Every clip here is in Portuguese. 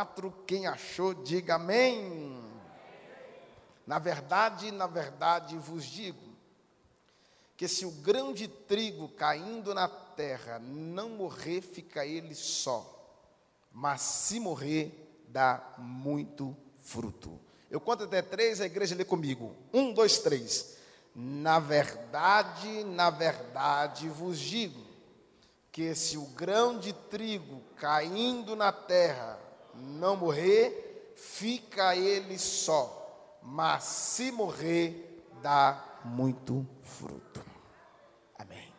4. Quem achou, diga amém. Na verdade, na verdade vos digo que se o grão de trigo caindo na terra não morrer, fica ele só, mas se morrer, dá muito fruto. Eu conto até três, a igreja lê comigo. Um, dois, três. Na verdade, na verdade vos digo que se o grão de trigo caindo na terra não morrer, fica ele só, mas se morrer, dá muito fruto. Amém.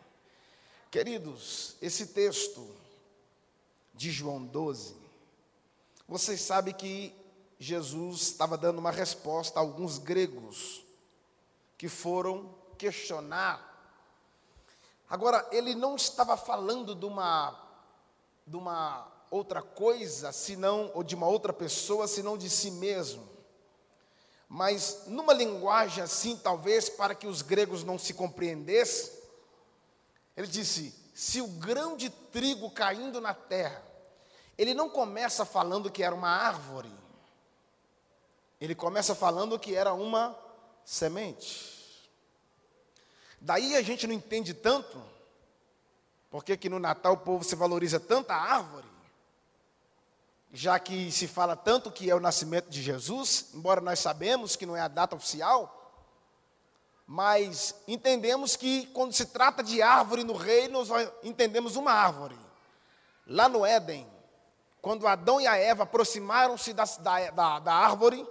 Queridos, esse texto de João 12, vocês sabem que Jesus estava dando uma resposta a alguns gregos que foram questionar. Agora, ele não estava falando de uma, de uma outra coisa, senão, ou de uma outra pessoa, senão de si mesmo. Mas numa linguagem assim, talvez para que os gregos não se compreendessem, ele disse: se o grão de trigo caindo na terra, ele não começa falando que era uma árvore, ele começa falando que era uma semente. Daí a gente não entende tanto, porque que no Natal o povo se valoriza tanta árvore, já que se fala tanto que é o nascimento de Jesus, embora nós sabemos que não é a data oficial, mas entendemos que quando se trata de árvore no reino, nós entendemos uma árvore. Lá no Éden, quando Adão e a Eva aproximaram-se da, da, da, árvore,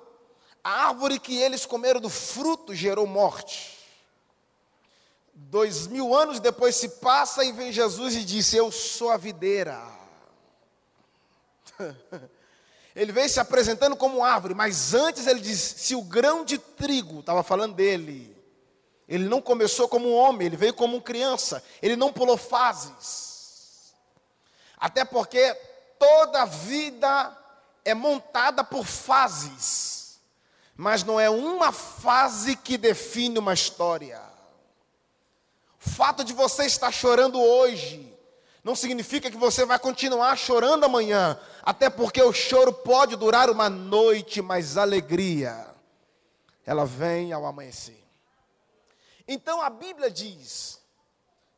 a árvore que eles comeram do fruto gerou morte. Dois mil anos depois se passa e vem Jesus e disse: Eu sou a videira. Ele veio se apresentando como árvore, mas antes ele disse: Se o grão de trigo, estava falando dele, ele não começou como um homem, ele veio como criança, ele não pulou fases. Até porque toda vida é montada por fases, mas não é uma fase que define uma história. O fato de você estar chorando hoje não significa que você vai continuar chorando amanhã, até porque o choro pode durar uma noite, mas a alegria, ela vem ao amanhecer. Então a Bíblia diz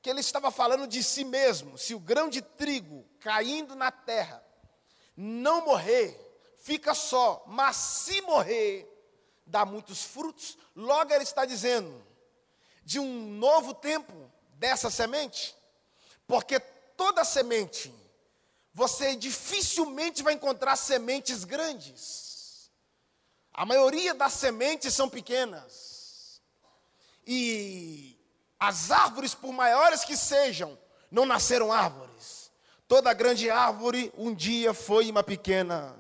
que ele estava falando de si mesmo. Se o grão de trigo caindo na terra não morrer, fica só, mas se morrer, dá muitos frutos. Logo ele está dizendo de um novo tempo dessa semente, porque toda semente você dificilmente vai encontrar sementes grandes. A maioria das sementes são pequenas. E as árvores, por maiores que sejam, não nasceram árvores. Toda grande árvore um dia foi uma pequena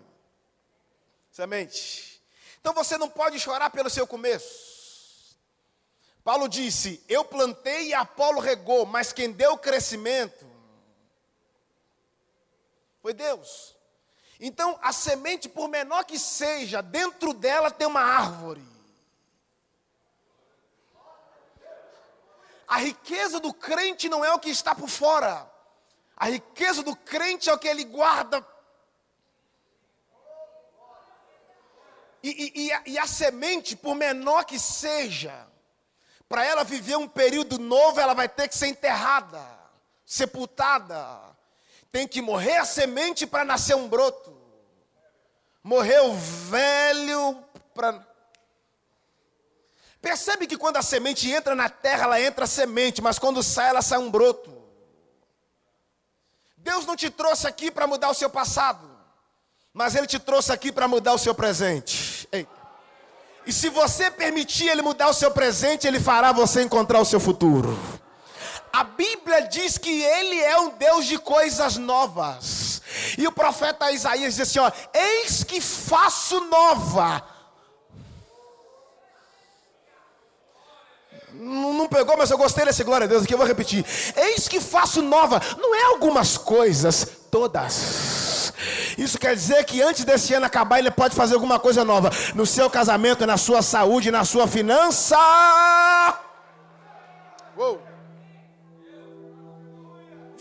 semente. Então você não pode chorar pelo seu começo. Paulo disse: Eu plantei e Apolo regou, mas quem deu o crescimento foi Deus. Então, a semente, por menor que seja, dentro dela tem uma árvore. A riqueza do crente não é o que está por fora. A riqueza do crente é o que ele guarda. E, e, e, a, e a semente, por menor que seja, para ela viver um período novo, ela vai ter que ser enterrada, sepultada. Tem que morrer a semente para nascer um broto. Morrer o velho para Percebe que quando a semente entra na terra, ela entra semente, mas quando sai, ela sai um broto. Deus não te trouxe aqui para mudar o seu passado, mas Ele te trouxe aqui para mudar o seu presente. E se você permitir Ele mudar o seu presente, Ele fará você encontrar o seu futuro. A Bíblia diz que Ele é um Deus de coisas novas. E o profeta Isaías diz assim: ó, Eis que faço nova Não pegou, mas eu gostei desse glória a Deus aqui, eu vou repetir. Eis que faço nova, não é algumas coisas, todas. Isso quer dizer que antes desse ano acabar, ele pode fazer alguma coisa nova no seu casamento, na sua saúde, na sua finança. Uou.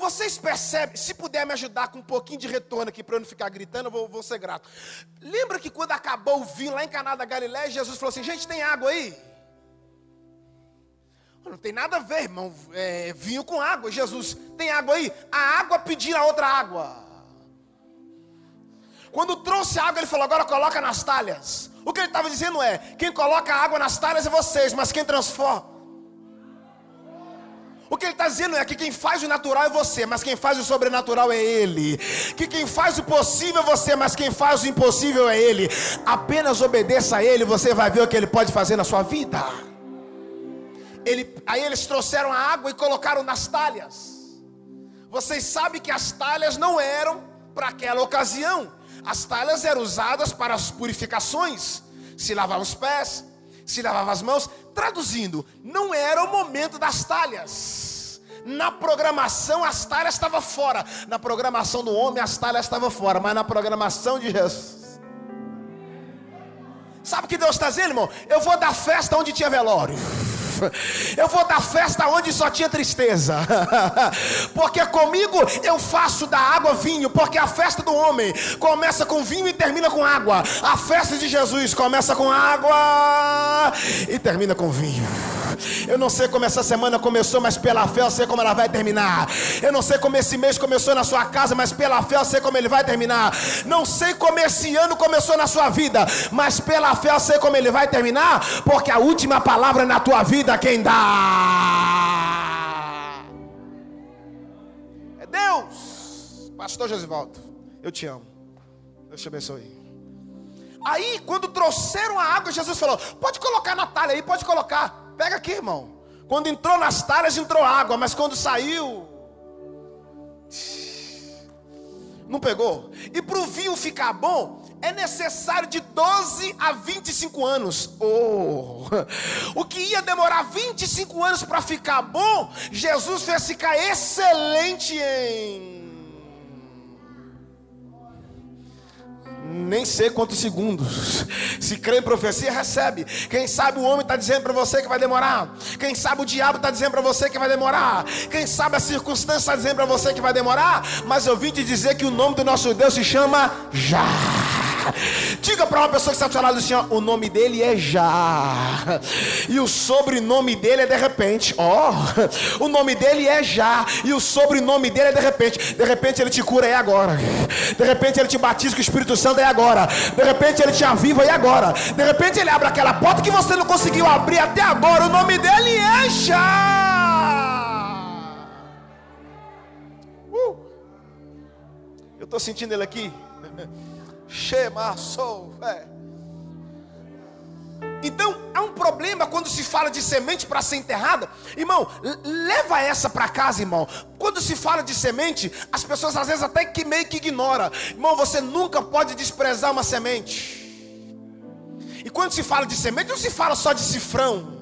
Vocês percebem, se puder me ajudar com um pouquinho de retorno aqui para eu não ficar gritando, eu vou, vou ser grato. Lembra que quando acabou o vinho lá em Caná da Galiléia, Jesus falou assim: gente, tem água aí? Não tem nada a ver, irmão. É, vinho com água. Jesus, tem água aí? A água pediu a outra água. Quando trouxe água, ele falou: agora coloca nas talhas. O que ele estava dizendo é: quem coloca água nas talhas é vocês, mas quem transforma. O que ele está dizendo é que quem faz o natural é você, mas quem faz o sobrenatural é Ele. Que quem faz o possível é você, mas quem faz o impossível é Ele. Apenas obedeça a Ele, você vai ver o que Ele pode fazer na sua vida. Ele, aí eles trouxeram a água e colocaram nas talhas. Vocês sabem que as talhas não eram para aquela ocasião. As talhas eram usadas para as purificações. Se lavava os pés, se lavava as mãos. Traduzindo, não era o momento das talhas. Na programação, as talhas estavam fora. Na programação do homem, as talhas estavam fora. Mas na programação de Jesus. Sabe o que Deus está dizendo, irmão? Eu vou dar festa onde tinha velório. Eu vou dar festa onde só tinha tristeza. Porque comigo eu faço da água vinho. Porque a festa do homem começa com vinho e termina com água. A festa de Jesus começa com água e termina com vinho. Eu não sei como essa semana começou, mas pela fé eu sei como ela vai terminar. Eu não sei como esse mês começou na sua casa, mas pela fé eu sei como ele vai terminar. Não sei como esse ano começou na sua vida, mas pela fé eu sei como ele vai terminar, porque a última palavra na tua vida quem dá é Deus. Pastor Josivaldo, eu te amo. Deus te abençoe. Aí, quando trouxeram a água, Jesus falou: Pode colocar na talha aí, pode colocar. Pega aqui, irmão. Quando entrou nas talhas, entrou água, mas quando saiu, não pegou. E para o vinho ficar bom, é necessário de 12 a 25 anos. Oh. O que ia demorar 25 anos para ficar bom, Jesus fez ficar excelente em nem sei quantos segundos. Se crê em profecia, recebe. Quem sabe o homem está dizendo para você que vai demorar. Quem sabe o diabo está dizendo para você que vai demorar. Quem sabe a circunstância está dizendo para você que vai demorar. Mas eu vim te dizer que o nome do nosso Deus se chama Já. Diga para uma pessoa que está do assim: ó, o nome dele é Já. E o sobrenome dele é de repente. Ó, o nome dele é Já. E o sobrenome dele é de repente. De repente ele te cura é agora. De repente ele te batiza com o Espírito Santo é agora. De repente ele te aviva é agora. De repente ele abre aquela porta que você não conseguiu abrir até agora. O nome dele é Já. Uh. Eu estou sentindo ele aqui. Shema sou. É. Então, há um problema quando se fala de semente para ser enterrada. Irmão, leva essa para casa, irmão. Quando se fala de semente, as pessoas às vezes até que meio que ignora. Irmão, você nunca pode desprezar uma semente. E quando se fala de semente, não se fala só de cifrão.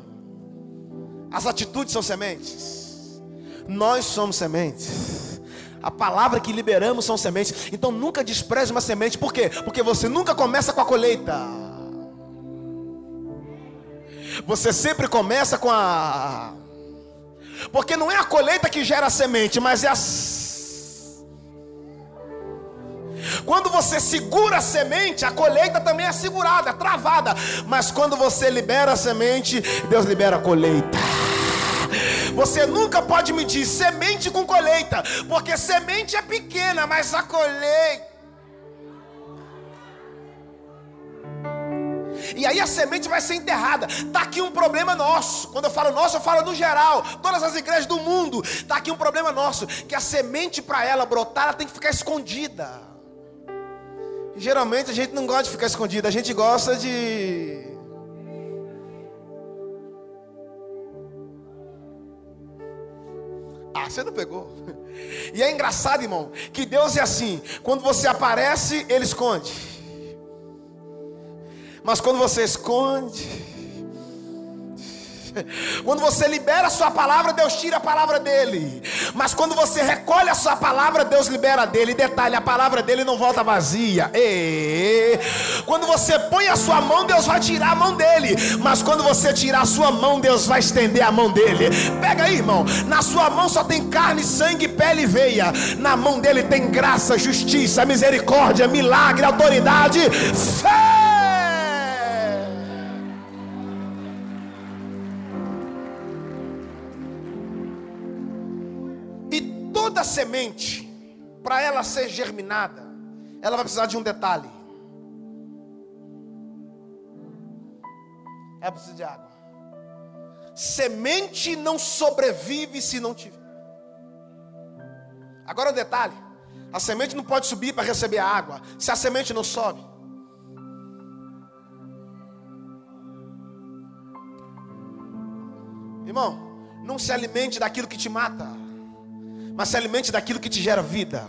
As atitudes são sementes. Nós somos sementes. A palavra que liberamos são sementes. Então nunca despreze uma semente. Por quê? Porque você nunca começa com a colheita. Você sempre começa com a. Porque não é a colheita que gera a semente, mas é a. Quando você segura a semente, a colheita também é segurada, travada. Mas quando você libera a semente, Deus libera a colheita. Você nunca pode medir semente com colheita, porque semente é pequena, mas a colheita. E aí a semente vai ser enterrada. Está aqui um problema nosso. Quando eu falo nosso, eu falo no geral. Todas as igrejas do mundo. Está aqui um problema nosso. Que a semente para ela brotar, ela tem que ficar escondida. E, geralmente a gente não gosta de ficar escondida. A gente gosta de você não pegou. E é engraçado, irmão, que Deus é assim: quando você aparece, Ele esconde. Mas quando você esconde, quando você libera a sua palavra, Deus tira a palavra dele. Mas quando você recolhe a sua palavra, Deus libera dele. Detalhe, a palavra dele não volta vazia. E, Quando você põe a sua mão, Deus vai tirar a mão dele. Mas quando você tirar a sua mão, Deus vai estender a mão dele. Pega aí, irmão. Na sua mão só tem carne, sangue, pele e veia. Na mão dele tem graça, justiça, misericórdia, milagre, autoridade, fé. Semente, para ela ser germinada, ela vai precisar de um detalhe. Ela precisa de água. Semente não sobrevive se não tiver. Agora o um detalhe: a semente não pode subir para receber a água. Se a semente não sobe, irmão, não se alimente daquilo que te mata, mas se alimente daquilo que te gera vida.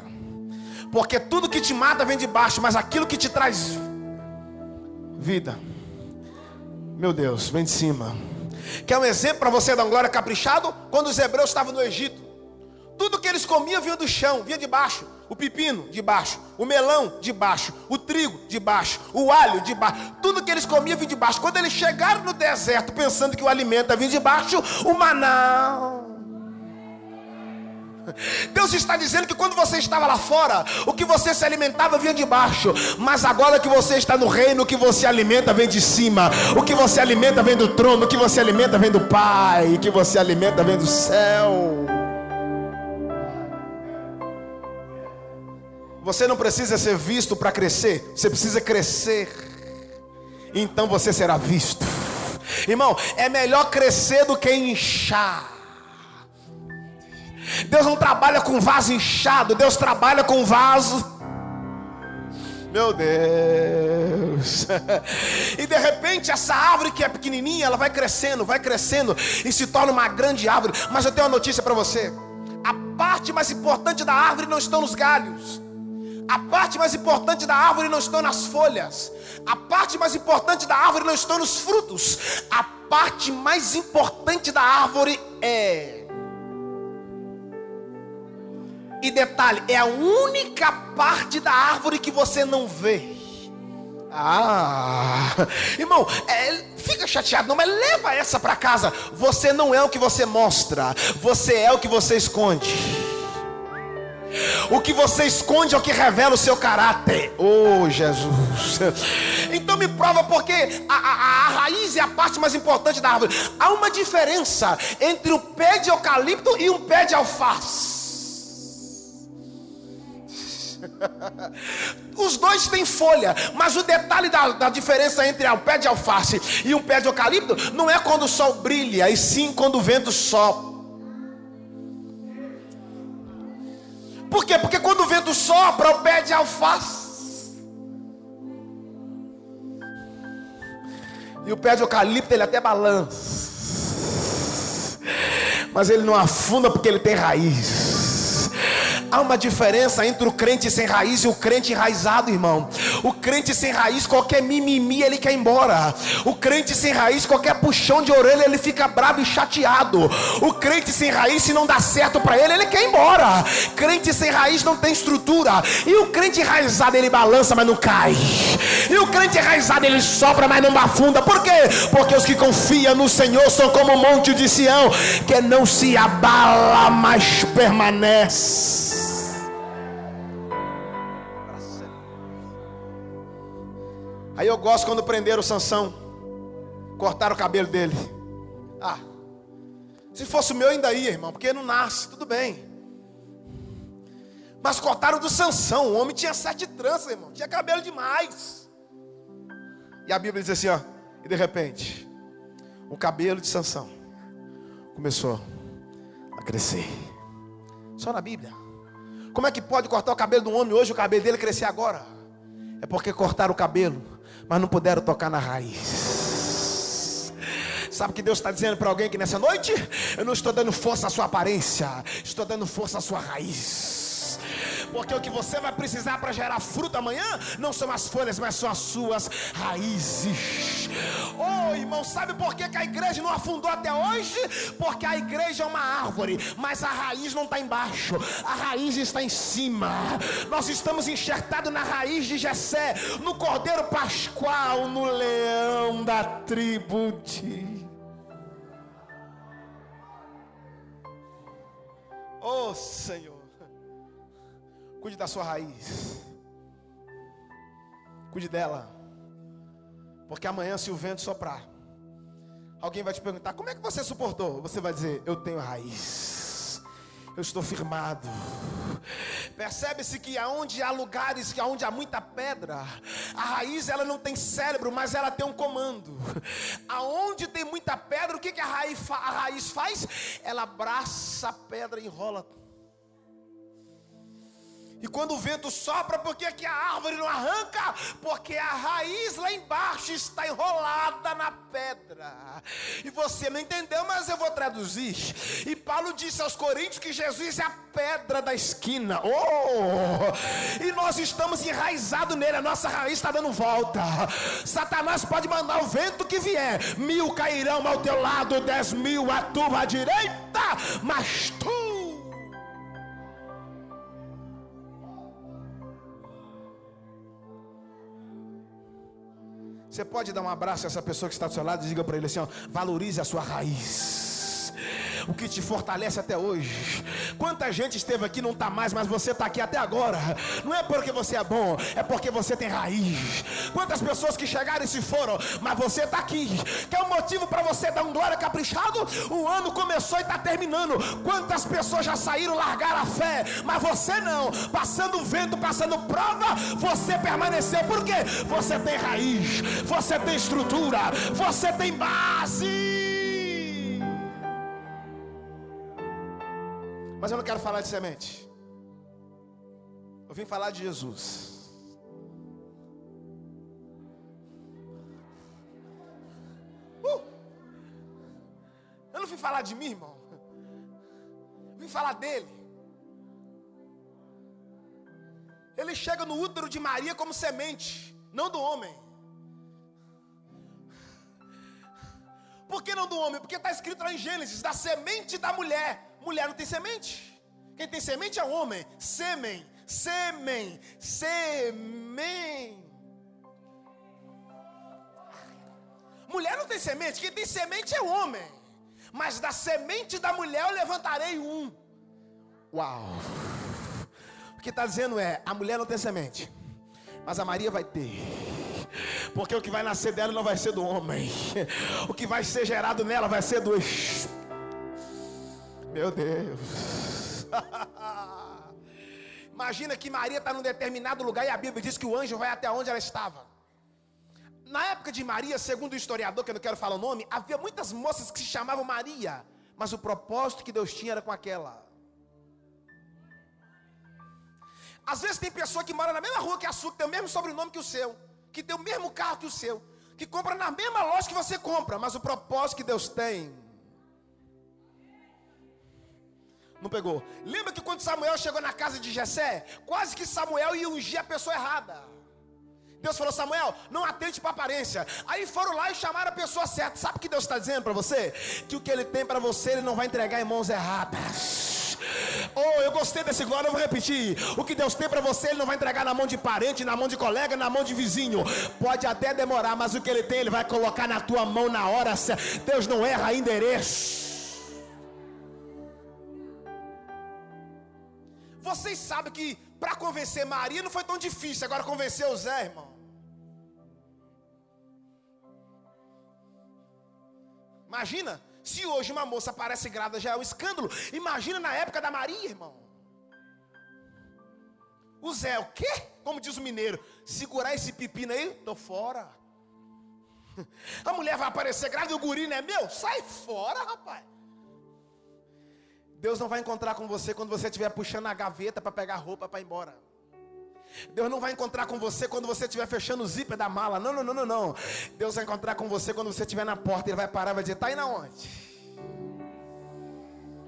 Porque tudo que te mata vem de baixo, mas aquilo que te traz vida, meu Deus, vem de cima. Quer um exemplo para você dar uma glória caprichado? Quando os hebreus estavam no Egito, tudo que eles comiam vinha do chão, vinha de baixo. O pepino de baixo, o melão de baixo, o trigo de baixo, o alho de baixo. Tudo que eles comiam vinha de baixo. Quando eles chegaram no deserto, pensando que o alimento vinha de baixo, o maná Deus está dizendo que quando você estava lá fora, o que você se alimentava vinha de baixo, mas agora que você está no reino, o que você alimenta vem de cima, o que você alimenta vem do trono, o que você alimenta vem do Pai, o que você alimenta vem do céu. Você não precisa ser visto para crescer, você precisa crescer, então você será visto. Irmão, é melhor crescer do que inchar. Deus não trabalha com vaso inchado, Deus trabalha com vaso. Meu Deus. E de repente essa árvore que é pequenininha, ela vai crescendo, vai crescendo e se torna uma grande árvore. Mas eu tenho uma notícia para você. A parte mais importante da árvore não estão nos galhos. A parte mais importante da árvore não estão nas folhas. A parte mais importante da árvore não estão nos frutos. A parte mais importante da árvore é e detalhe, é a única parte da árvore que você não vê. Ah, irmão, é, fica chateado, não, mas leva essa para casa. Você não é o que você mostra, você é o que você esconde. O que você esconde é o que revela o seu caráter. Oh, Jesus. Então me prova porque a, a, a, raiz é a parte mais importante da árvore. Há uma diferença entre o pé de eucalipto e um pé de alface. Os dois têm folha, mas o detalhe da, da, diferença entre o pé de alface e um pé de eucalipto não é quando o sol brilha, e sim quando o vento sopra. Por quê? Porque quando o vento sopra, o pé de alface. E o pé de eucalipto ele até balança. Mas ele não afunda porque ele tem raiz. Há uma diferença entre o crente sem raiz e o crente enraizado, irmão. O crente sem raiz, qualquer mimimi, ele quer ir embora. O crente sem raiz, qualquer puxão de orelha, ele fica bravo e chateado. O crente sem raiz, se não dá certo para ele, ele quer ir embora. Crente sem raiz não tem estrutura. E o crente enraizado, ele balança, mas não cai. E o crente enraizado, ele sopra, mas não afunda. Por quê? Porque os que confiam no Senhor são como o monte de Sião, que não se abala, mas permanece. Aí eu gosto quando prenderam Sansão, cortaram o cabelo dele. Ah, se fosse o meu ainda ia, irmão, porque não nasce, tudo bem. Mas cortaram do Sansão, o homem tinha sete tranças, irmão, tinha cabelo demais. E a Bíblia diz assim, ó, e de repente, o cabelo de Sansão começou a crescer. Só na Bíblia. Como é que pode cortar o cabelo de um homem hoje, o cabelo dele crescer agora? É porque cortaram o cabelo mas não puderam tocar na raiz. Sabe o que Deus está dizendo para alguém que nessa noite? Eu não estou dando força à sua aparência, estou dando força à sua raiz. Porque o que você vai precisar para gerar fruto amanhã não são as folhas, mas são as suas raízes. Oh, irmão, sabe por que, que a igreja não afundou até hoje? Porque a igreja é uma árvore, mas a raiz não está embaixo, a raiz está em cima. Nós estamos enxertados na raiz de Jessé, no cordeiro pascual, no leão da tribo de. Oh Senhor, cuide da sua raiz, cuide dela, porque amanhã, se o vento soprar, alguém vai te perguntar: como é que você suportou? Você vai dizer: eu tenho raiz, eu estou firmado. Percebe-se que aonde há lugares, que aonde há muita pedra, a raiz ela não tem cérebro, mas ela tem um comando. Aonde tem muita pedra, o que, que a, raiz, a raiz faz? Ela abraça a pedra e enrola e quando o vento sopra, por que, que a árvore não arranca? Porque a raiz lá embaixo está enrolada na pedra. E você não entendeu, mas eu vou traduzir. E Paulo disse aos Coríntios que Jesus é a pedra da esquina. Oh! E nós estamos enraizados nele, a nossa raiz está dando volta. Satanás pode mandar o vento que vier, mil cairão ao teu lado, dez mil à tua direita, mas tu Você pode dar um abraço a essa pessoa que está do seu lado e diga para ele assim: ó, valorize a sua raiz o que te fortalece até hoje. Quanta gente esteve aqui não está mais, mas você está aqui até agora. Não é porque você é bom, é porque você tem raiz. Quantas pessoas que chegaram e se foram, mas você está aqui. Que é um motivo para você dar um glória caprichado? O ano começou e está terminando. Quantas pessoas já saíram, largaram a fé, mas você não. Passando vento, passando prova, você permaneceu. Por quê? Você tem raiz, você tem estrutura, você tem base. Mas eu não quero falar de semente. Eu vim falar de Jesus. Uh! Eu não vim falar de mim, irmão. Eu vim falar dele. Ele chega no útero de Maria como semente, não do homem. Por que não do homem? Porque está escrito lá em Gênesis: da semente da mulher mulher não tem semente. Quem tem semente é o homem. Sêmen, sêmen, sêmen. Mulher não tem semente. Quem tem semente é o homem. Mas da semente da mulher eu levantarei um. Uau. O que está dizendo é: a mulher não tem semente. Mas a Maria vai ter. Porque o que vai nascer dela não vai ser do homem. O que vai ser gerado nela vai ser do Espírito. Meu Deus. Imagina que Maria está num determinado lugar e a Bíblia diz que o anjo vai até onde ela estava. Na época de Maria, segundo o historiador, que eu não quero falar o nome, havia muitas moças que se chamavam Maria, mas o propósito que Deus tinha era com aquela. Às vezes tem pessoa que mora na mesma rua que a sua, que tem o mesmo sobrenome que o seu, que tem o mesmo carro que o seu, que compra na mesma loja que você compra, mas o propósito que Deus tem Não pegou. Lembra que quando Samuel chegou na casa de Jessé, quase que Samuel ia ungir a pessoa errada. Deus falou: Samuel, não atente para aparência. Aí foram lá e chamaram a pessoa certa. Sabe o que Deus está dizendo para você? Que o que Ele tem para você, Ele não vai entregar em mãos erradas. Oh, eu gostei desse glória, eu vou repetir. O que Deus tem para você, Ele não vai entregar na mão de parente, na mão de colega, na mão de vizinho. Pode até demorar, mas o que Ele tem, Ele vai colocar na tua mão na hora. Deus não erra endereço. Vocês sabem que para convencer Maria não foi tão difícil, agora convencer o Zé, irmão. Imagina, se hoje uma moça aparece grávida já é um escândalo. Imagina na época da Maria, irmão. O Zé, o quê? Como diz o mineiro, segurar esse pepino aí, tô fora. A mulher vai aparecer grávida, o guri não é meu? Sai fora, rapaz. Deus não vai encontrar com você quando você estiver puxando a gaveta para pegar roupa para ir embora. Deus não vai encontrar com você quando você estiver fechando o zíper da mala. Não, não, não, não, não. Deus vai encontrar com você quando você estiver na porta. Ele vai parar e vai dizer: Está aí na onde?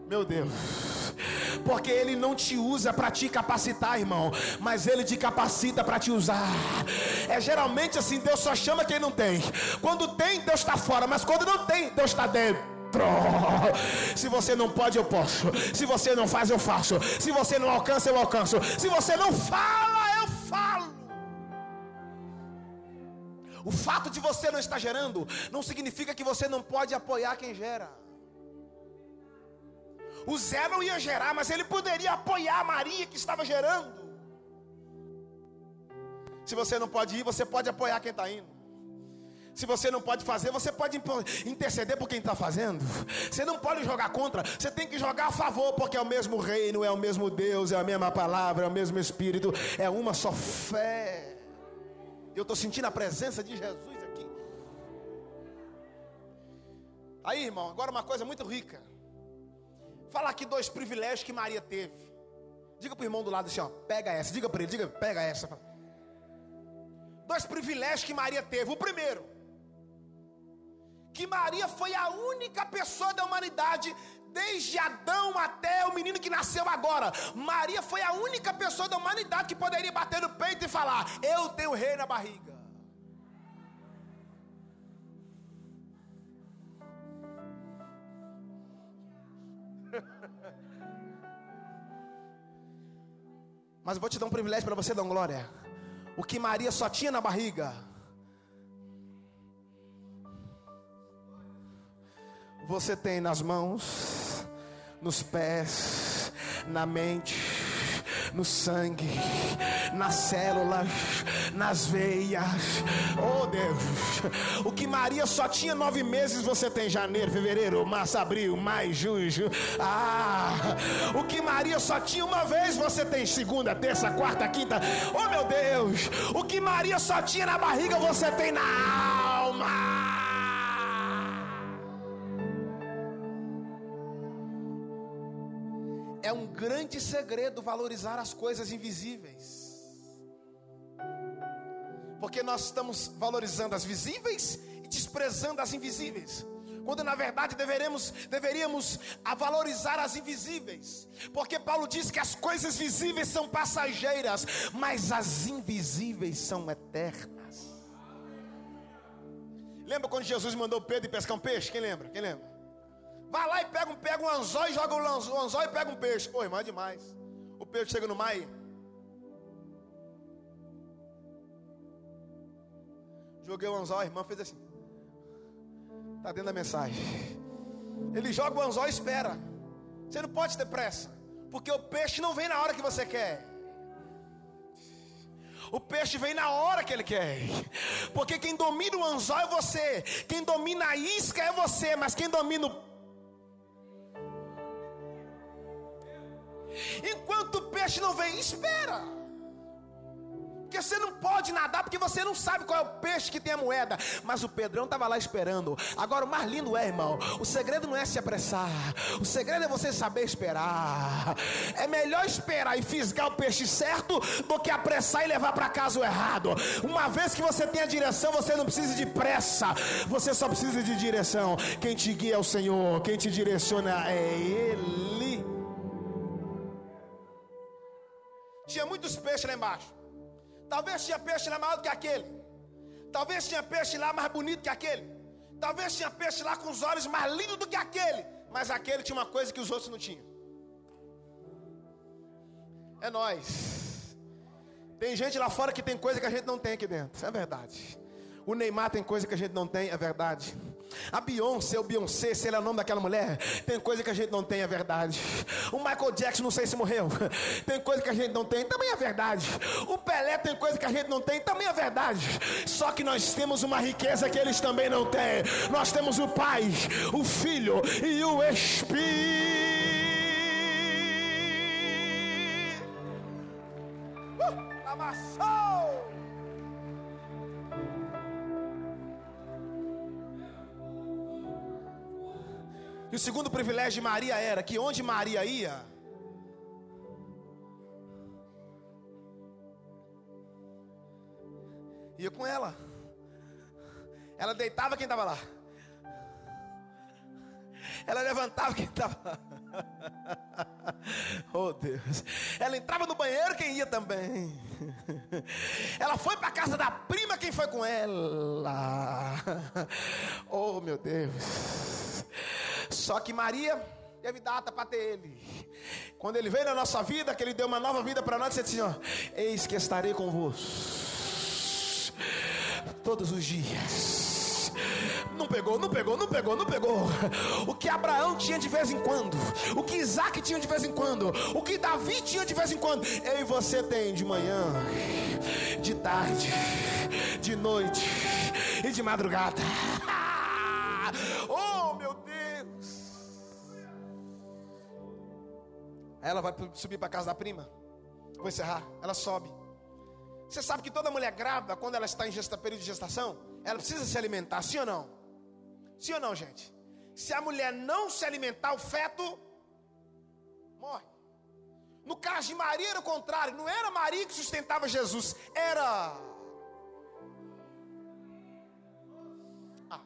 Meu Deus. Porque Ele não te usa para te capacitar, irmão, mas Ele te capacita para te usar. É geralmente assim: Deus só chama quem não tem. Quando tem, Deus está fora, mas quando não tem, Deus está dentro. Se você não pode, eu posso. Se você não faz, eu faço. Se você não alcança, eu alcanço. Se você não fala, eu falo. O fato de você não estar gerando não significa que você não pode apoiar quem gera. O Zé não ia gerar, mas ele poderia apoiar a Maria que estava gerando. Se você não pode ir, você pode apoiar quem está indo. Se você não pode fazer, você pode interceder por quem está fazendo. Você não pode jogar contra, você tem que jogar a favor, porque é o mesmo reino, é o mesmo Deus, é a mesma palavra, é o mesmo Espírito, é uma só fé. Eu estou sentindo a presença de Jesus aqui. Aí, irmão, agora uma coisa muito rica. Fala aqui dois privilégios que Maria teve. Diga para o irmão do lado assim, ó, pega essa. Diga para ele, diga, pega essa. Dois privilégios que Maria teve. O primeiro, que Maria foi a única pessoa da humanidade, desde Adão até o menino que nasceu agora. Maria foi a única pessoa da humanidade que poderia bater no peito e falar: Eu tenho rei na barriga. Mas eu vou te dar um privilégio para você dar glória. O que Maria só tinha na barriga você tem nas mãos, nos pés, na mente, no sangue, nas células, nas veias. Oh Deus, o que Maria só tinha nove meses, você tem janeiro, fevereiro, março, abril, maio, junho. Ah, o que Maria só tinha uma vez, você tem segunda, terça, quarta, quinta. Oh meu Deus, o que Maria só tinha na barriga, você tem na grande segredo valorizar as coisas invisíveis. Porque nós estamos valorizando as visíveis e desprezando as invisíveis. Quando na verdade deveremos, deveríamos valorizar as invisíveis. Porque Paulo diz que as coisas visíveis são passageiras, mas as invisíveis são eternas. Lembra quando Jesus mandou Pedro pescar um peixe? Quem lembra? Quem lembra? Vai lá e pega um, pega um anzol e joga o anzol e pega um peixe. Pô, irmão, é demais. O peixe chega no mar e... Joguei o anzol, a irmã fez assim. Está dentro da mensagem. Ele joga o anzol e espera. Você não pode ter pressa. Porque o peixe não vem na hora que você quer. O peixe vem na hora que ele quer. Porque quem domina o anzol é você. Quem domina a isca é você. Mas quem domina o Enquanto o peixe não vem, espera. Porque você não pode nadar porque você não sabe qual é o peixe que tem a moeda. Mas o Pedrão estava lá esperando. Agora o mais lindo é, irmão, o segredo não é se apressar. O segredo é você saber esperar. É melhor esperar e fisgar o peixe certo do que apressar e levar para casa o errado. Uma vez que você tem a direção, você não precisa de pressa. Você só precisa de direção. Quem te guia é o Senhor, quem te direciona é Ele. Tinha muitos peixes lá embaixo. Talvez tinha peixe lá maior do que aquele. Talvez tinha peixe lá mais bonito que aquele. Talvez tinha peixe lá com os olhos mais lindos do que aquele. Mas aquele tinha uma coisa que os outros não tinham. É nós. Tem gente lá fora que tem coisa que a gente não tem aqui dentro. É verdade. O Neymar tem coisa que a gente não tem, é verdade. A Beyoncé, o Beyoncé, se ele é o nome daquela mulher, tem coisa que a gente não tem, é verdade. O Michael Jackson, não sei se morreu, tem coisa que a gente não tem, também é verdade. O Pelé tem coisa que a gente não tem, também é verdade. Só que nós temos uma riqueza que eles também não têm. Nós temos o Pai, o Filho e o Espírito. E o segundo privilégio de Maria era que onde Maria ia, ia com ela. Ela deitava quem estava lá. Ela levantava quem estava lá. oh Deus. Ela entrava no banheiro, quem ia também. Ela foi para casa da prima, quem foi com ela? Oh meu Deus. Só que Maria teve data para ter ele. Quando ele veio na nossa vida, que ele deu uma nova vida para nós, ele disse assim: ó, Eis que estarei convosco todos os dias não pegou, não pegou, não pegou, não pegou. O que Abraão tinha de vez em quando, o que Isaac tinha de vez em quando, o que Davi tinha de vez em quando, eu e você tem de manhã, de tarde, de noite e de madrugada. Oh meu Deus! ela vai subir para casa da prima. Vou encerrar. Ela sobe. Você sabe que toda mulher grávida, quando ela está em gesta, período de gestação, ela precisa se alimentar, sim ou não? Sim ou não, gente? Se a mulher não se alimentar, o feto morre. No caso de Maria era o contrário, não era Maria que sustentava Jesus, era. Ah.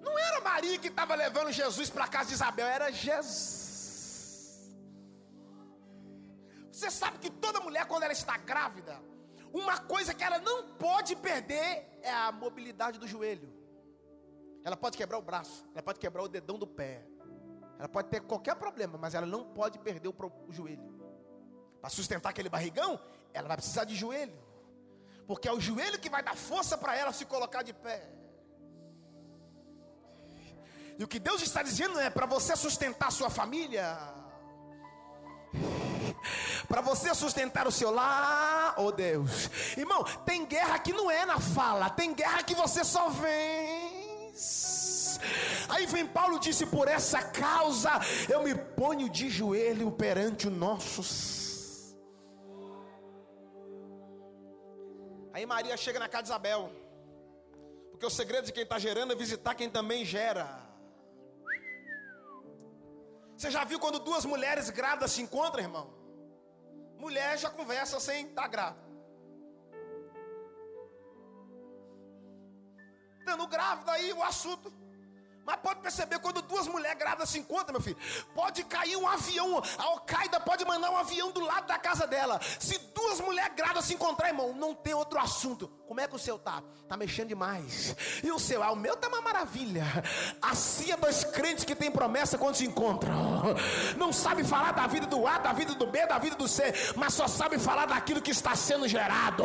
Não era Maria que estava levando Jesus para a casa de Isabel, era Jesus. Você sabe que toda mulher, quando ela está grávida, uma coisa que ela não pode perder é a mobilidade do joelho. Ela pode quebrar o braço, ela pode quebrar o dedão do pé, ela pode ter qualquer problema, mas ela não pode perder o, o joelho. Para sustentar aquele barrigão, ela vai precisar de joelho, porque é o joelho que vai dar força para ela se colocar de pé. E o que Deus está dizendo é para você sustentar a sua família, para você sustentar o seu lar, oh Deus. Irmão, tem guerra que não é na fala, tem guerra que você só vence. Aí vem Paulo disse: Por essa causa eu me ponho de joelho perante o nosso. Aí Maria chega na casa de Isabel, porque o segredo de quem está gerando é visitar quem também gera. Você já viu quando duas mulheres grávidas se encontram, irmão? Mulher já conversa sem estar grávida. Tendo grávida aí o assunto. Mas pode perceber, quando duas mulheres grávidas se encontram, meu filho, pode cair um avião, a Al-Qaeda pode mandar um avião do lado da casa dela. Se duas mulheres grávidas se encontrar, irmão, não tem outro assunto. Como é que o seu tá? Tá mexendo demais. E o seu? Ah, o meu tá uma maravilha. Assim é dois crentes que têm promessa quando se encontram. Não sabe falar da vida do A, da vida do B, da vida do C, mas só sabe falar daquilo que está sendo gerado.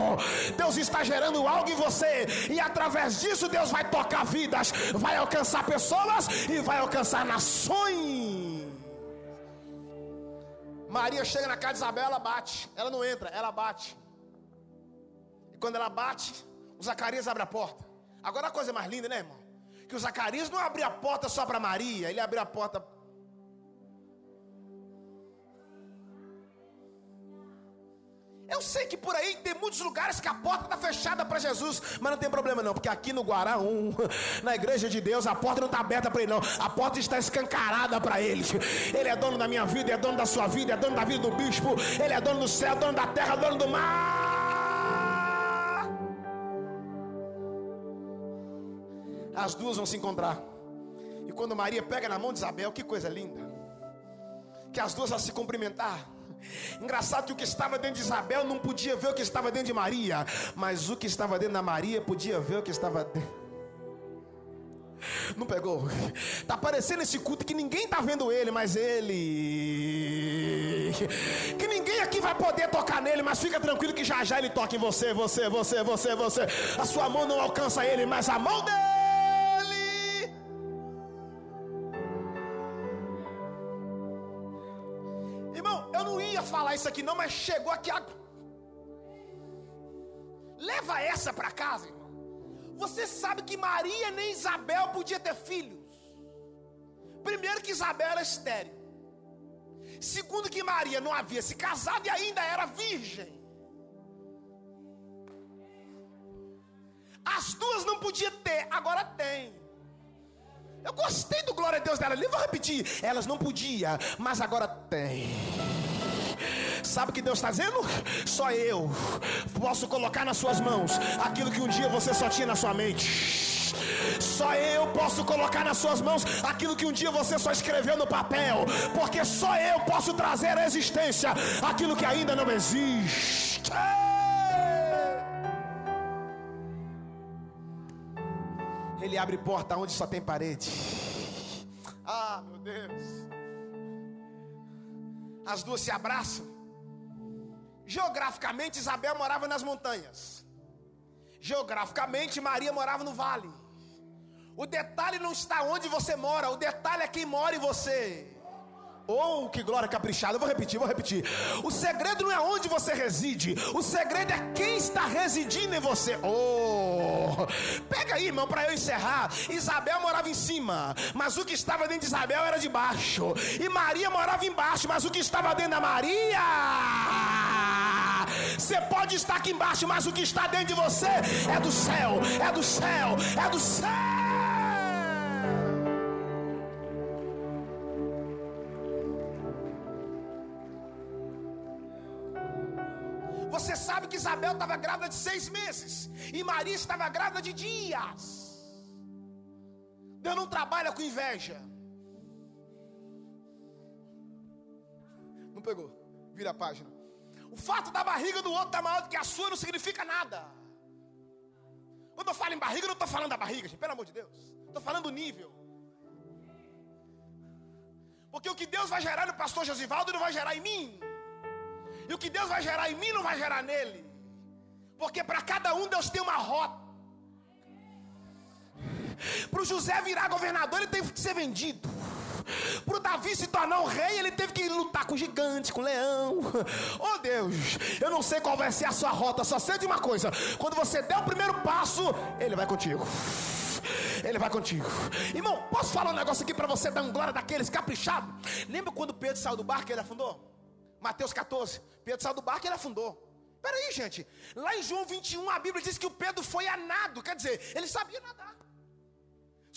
Deus está gerando algo em você, e através disso Deus vai tocar vidas, vai alcançar pessoas e vai alcançar nações. Maria chega na casa de Isabel, ela bate. Ela não entra, ela bate. E quando ela bate, o Zacarias abre a porta. Agora a coisa mais linda, né, irmão? Que o Zacarias não abriu a porta só para Maria, ele abriu a porta Eu sei que por aí tem muitos lugares que a porta está fechada para Jesus, mas não tem problema não, porque aqui no Guará 1, na igreja de Deus, a porta não está aberta para ele não, a porta está escancarada para ele. Ele é dono da minha vida, é dono da sua vida, é dono da vida do bispo, ele é dono do céu, dono da terra, dono do mar. As duas vão se encontrar. E quando Maria pega na mão de Isabel, que coisa linda. Que as duas vão se cumprimentar. Engraçado que o que estava dentro de Isabel não podia ver o que estava dentro de Maria, mas o que estava dentro da Maria podia ver o que estava dentro. Não pegou? Tá parecendo esse culto que ninguém tá vendo ele, mas ele. Que ninguém aqui vai poder tocar nele, mas fica tranquilo que já já ele toca em você, você, você, você, você. A sua mão não alcança ele, mas a mão dele. Isso aqui não, mas chegou aqui. Leva essa para casa, irmão. Você sabe que Maria nem Isabel podia ter filhos. Primeiro que Isabel era estéril. Segundo que Maria não havia se casado e ainda era virgem. As duas não podiam ter, agora tem. Eu gostei do glória a Deus dela. Nem vou repetir. Elas não podiam, mas agora tem. Sabe o que Deus está dizendo? Só eu posso colocar nas suas mãos aquilo que um dia você só tinha na sua mente. Só eu posso colocar nas suas mãos aquilo que um dia você só escreveu no papel, porque só eu posso trazer à existência aquilo que ainda não existe. Ele abre porta onde só tem parede. Ah, meu Deus. As duas se abraçam. Geograficamente, Isabel morava nas montanhas. Geograficamente, Maria morava no vale. O detalhe não está onde você mora, o detalhe é quem mora em você. Oh, que glória caprichada. Eu vou repetir, vou repetir. O segredo não é onde você reside, o segredo é quem está residindo em você. Oh, pega aí, irmão, para eu encerrar. Isabel morava em cima, mas o que estava dentro de Isabel era de baixo. E Maria morava embaixo, mas o que estava dentro da Maria. Você pode estar aqui embaixo, mas o que está dentro de você é do céu, é do céu, é do céu. Isabel estava grávida de seis meses e Maria estava grávida de dias. Deus não trabalha com inveja. Não pegou? Vira a página. O fato da barriga do outro estar maior do que a sua não significa nada. Quando eu falo em barriga, eu não estou falando da barriga, gente, pelo amor de Deus. Estou falando do nível. Porque o que Deus vai gerar no pastor Josivaldo não vai gerar em mim. E o que Deus vai gerar em mim não vai gerar nele. Porque para cada um Deus tem uma rota. Para o José virar governador, ele teve que ser vendido. Para o Davi se tornar um rei, ele teve que lutar com gigante, com leão. Oh Deus, eu não sei qual vai ser a sua rota, só sei de uma coisa: quando você der o primeiro passo, ele vai contigo. Ele vai contigo. Irmão, posso falar um negócio aqui para você dar um glória daqueles caprichado? Lembra quando Pedro saiu do barco e ele afundou? Mateus 14. Pedro saiu do barco e ele afundou. Peraí, gente. Lá em João 21, a Bíblia diz que o Pedro foi a nado. Quer dizer, ele sabia nadar.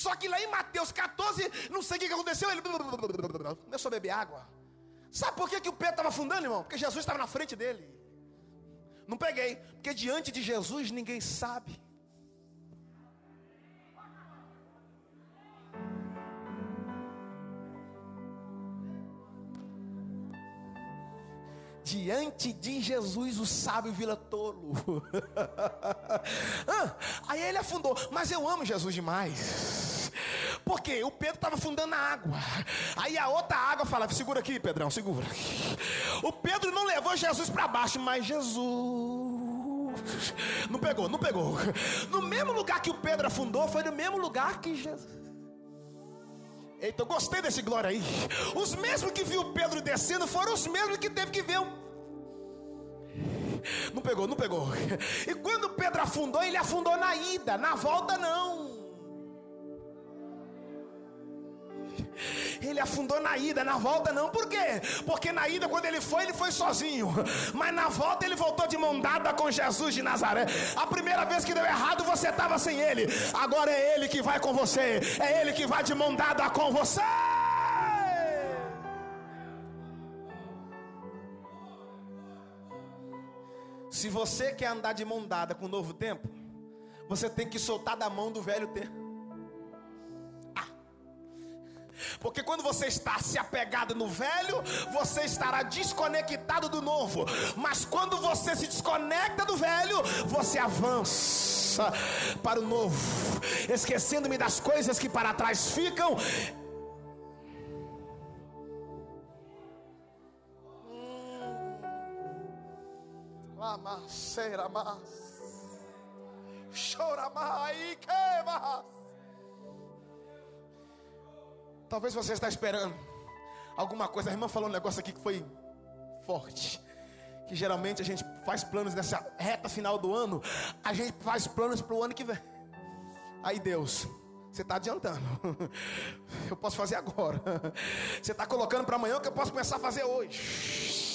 Só que lá em Mateus 14, não sei o que aconteceu. Ele começou a beber água. Sabe por que, que o Pedro estava afundando, irmão? Porque Jesus estava na frente dele. Não peguei. Porque diante de Jesus ninguém sabe. Diante de Jesus o sábio vira tolo. ah, aí ele afundou, mas eu amo Jesus demais. Porque o Pedro estava afundando na água. Aí a outra água falava: segura aqui, Pedrão, segura. O Pedro não levou Jesus para baixo, mas Jesus. Não pegou, não pegou. No mesmo lugar que o Pedro afundou, foi no mesmo lugar que Jesus. Eu gostei desse glória aí. Os mesmos que viu Pedro descendo foram os mesmos que teve que ver um. Não pegou, não pegou. E quando Pedro afundou, ele afundou na ida, na volta não. Ele afundou na ida, na volta não. Por quê? Porque na ida, quando ele foi, ele foi sozinho. Mas na volta, ele voltou de mão dada com Jesus de Nazaré. A primeira vez que deu errado, você estava sem ele. Agora é ele que vai com você. É ele que vai de mão dada com você. Se você quer andar de mão dada com o novo tempo, você tem que soltar da mão do velho tempo. Porque quando você está se apegado no velho, você estará desconectado do novo. Mas quando você se desconecta do velho, você avança para o novo, esquecendo-me das coisas que para trás ficam. Lamaceira, mas chora mais, que mais. Talvez você está esperando alguma coisa. A irmã falou um negócio aqui que foi forte. Que geralmente a gente faz planos nessa reta final do ano. A gente faz planos para o ano que vem. Aí Deus, você está adiantando. Eu posso fazer agora. Você está colocando para amanhã o que eu posso começar a fazer hoje.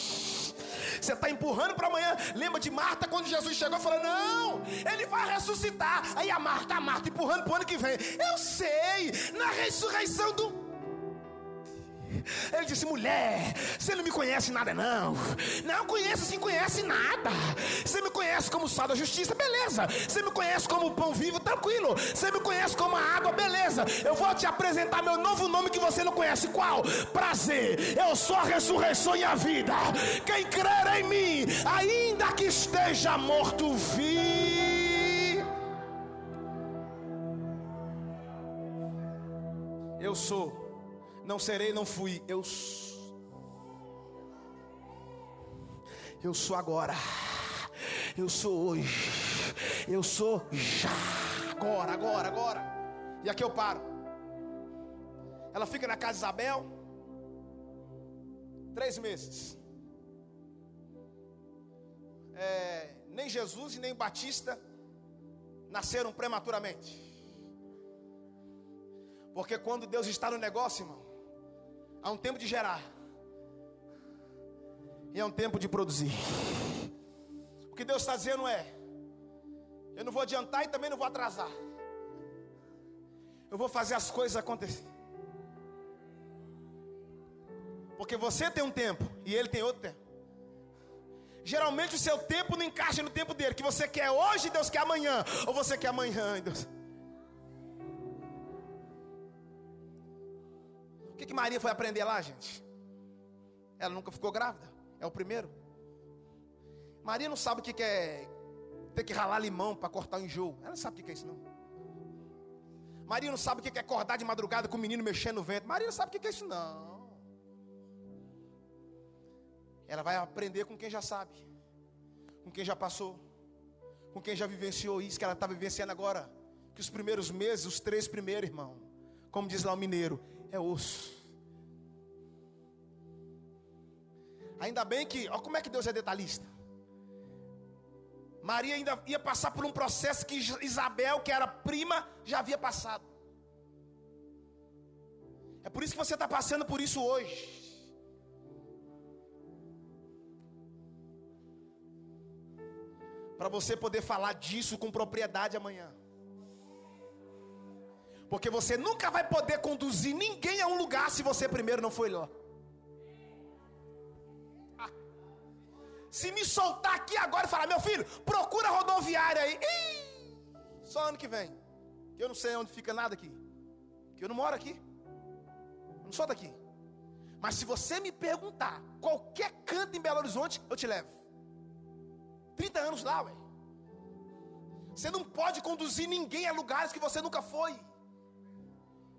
Você está empurrando para amanhã. Lembra de Marta quando Jesus chegou e falou: Não, ele vai ressuscitar. Aí a Marta, a Marta empurrando para o ano que vem. Eu sei, na ressurreição do Ele disse: mulher, você não me conhece nada, não. Não conhece, sim, conhece nada. Você me conhece como sal da justiça, beleza. Você me conhece como pão vivo, tranquilo. Você me conhece como a água, beleza. Eu vou te apresentar meu novo nome que você não conhece. Qual? Prazer. Eu sou a ressurreição e a vida. Quem crer em mim, ainda que esteja morto, vi. Eu sou não serei, não fui. Eu Eu sou agora. Eu sou hoje. Eu sou já. Agora, agora, agora. E aqui eu paro. Ela fica na casa de Isabel. Três meses. É, nem Jesus e nem Batista nasceram prematuramente. Porque quando Deus está no negócio, irmão, Há um tempo de gerar. E é um tempo de produzir. O que Deus está dizendo é: eu não vou adiantar e também não vou atrasar. Eu vou fazer as coisas acontecer. Porque você tem um tempo e ele tem outro tempo. Geralmente o seu tempo não encaixa no tempo dele. Que você quer hoje, Deus quer amanhã. Ou você quer amanhã, Deus. Que, que Maria foi aprender lá, gente? Ela nunca ficou grávida. É o primeiro. Maria não sabe o que, é ter que ralar limão para cortar o enjoo. Ela não sabe o que, que é isso, não. Maria não sabe o que é acordar de madrugada com o menino mexendo no vento. Maria não sabe o que é isso, não. Ela vai aprender com quem já sabe, com quem já passou, com quem já vivenciou isso que ela está vivenciando agora. Que os primeiros meses, os três primeiros, irmão, como diz lá o mineiro, é osso. Ainda bem que, olha como é que Deus é detalhista. Maria ainda ia passar por um processo que Isabel, que era prima, já havia passado. É por isso que você está passando por isso hoje. Para você poder falar disso com propriedade amanhã. Porque você nunca vai poder conduzir ninguém a um lugar se você primeiro não foi lá. Ah. Se me soltar aqui agora e falar, meu filho, procura rodoviária aí. Ih, só ano que vem. Que eu não sei onde fica nada aqui. Que eu não moro aqui. Eu não sou daqui. Mas se você me perguntar qualquer canto em Belo Horizonte, eu te levo. 30 anos lá, ué. Você não pode conduzir ninguém a lugares que você nunca foi.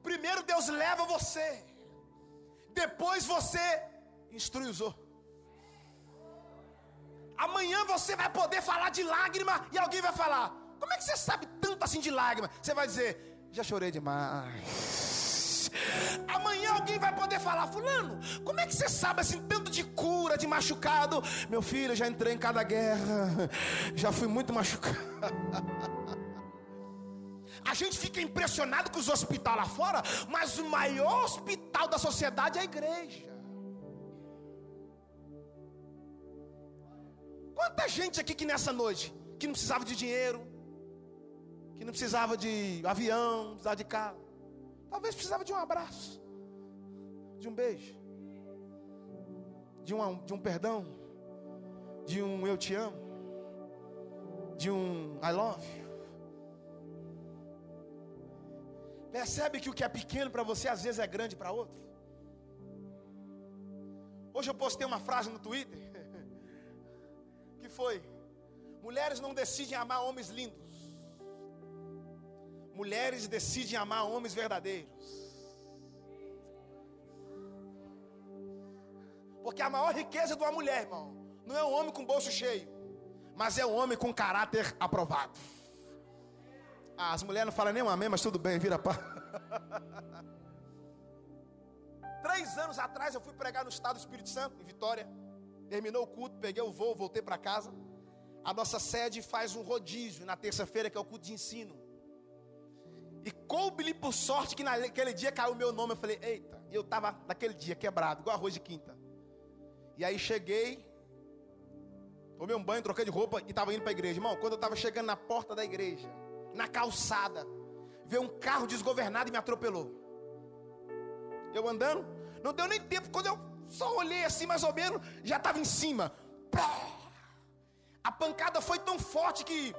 Primeiro Deus leva você, depois você instrui os outros. Amanhã você vai poder falar de lágrima e alguém vai falar: Como é que você sabe tanto assim de lágrima? Você vai dizer: Já chorei demais. Amanhã alguém vai poder falar: Fulano, como é que você sabe assim tanto de cura, de machucado? Meu filho, já entrei em cada guerra, já fui muito machucado. A gente fica impressionado com os hospitais lá fora, mas o maior hospital da sociedade é a igreja. Quanta gente aqui que nessa noite que não precisava de dinheiro, que não precisava de avião, não precisava de carro, talvez precisava de um abraço, de um beijo, de um, de um perdão, de um eu te amo, de um I love you. Percebe que o que é pequeno para você às vezes é grande para outro? Hoje eu postei uma frase no Twitter que foi: Mulheres não decidem amar homens lindos. Mulheres decidem amar homens verdadeiros. Porque a maior riqueza de uma mulher, irmão, não é um homem com bolso cheio, mas é um homem com caráter aprovado. Ah, as mulheres não falam nem um amém, mas tudo bem, vira pá. Três anos atrás eu fui pregar no estado do Espírito Santo, em Vitória. Terminou o culto, peguei o voo, voltei para casa. A nossa sede faz um rodízio na terça-feira, que é o culto de ensino. E coube-lhe por sorte que naquele dia caiu o meu nome. Eu falei, eita, e eu estava naquele dia quebrado, igual arroz de quinta. E aí cheguei, tomei um banho, troquei de roupa e estava indo para a igreja. Irmão, quando eu estava chegando na porta da igreja, na calçada, veio um carro desgovernado e me atropelou. Eu andando, Não deu nem tempo, quando eu só olhei assim mais ou menos, já estava em cima. A pancada foi tão forte que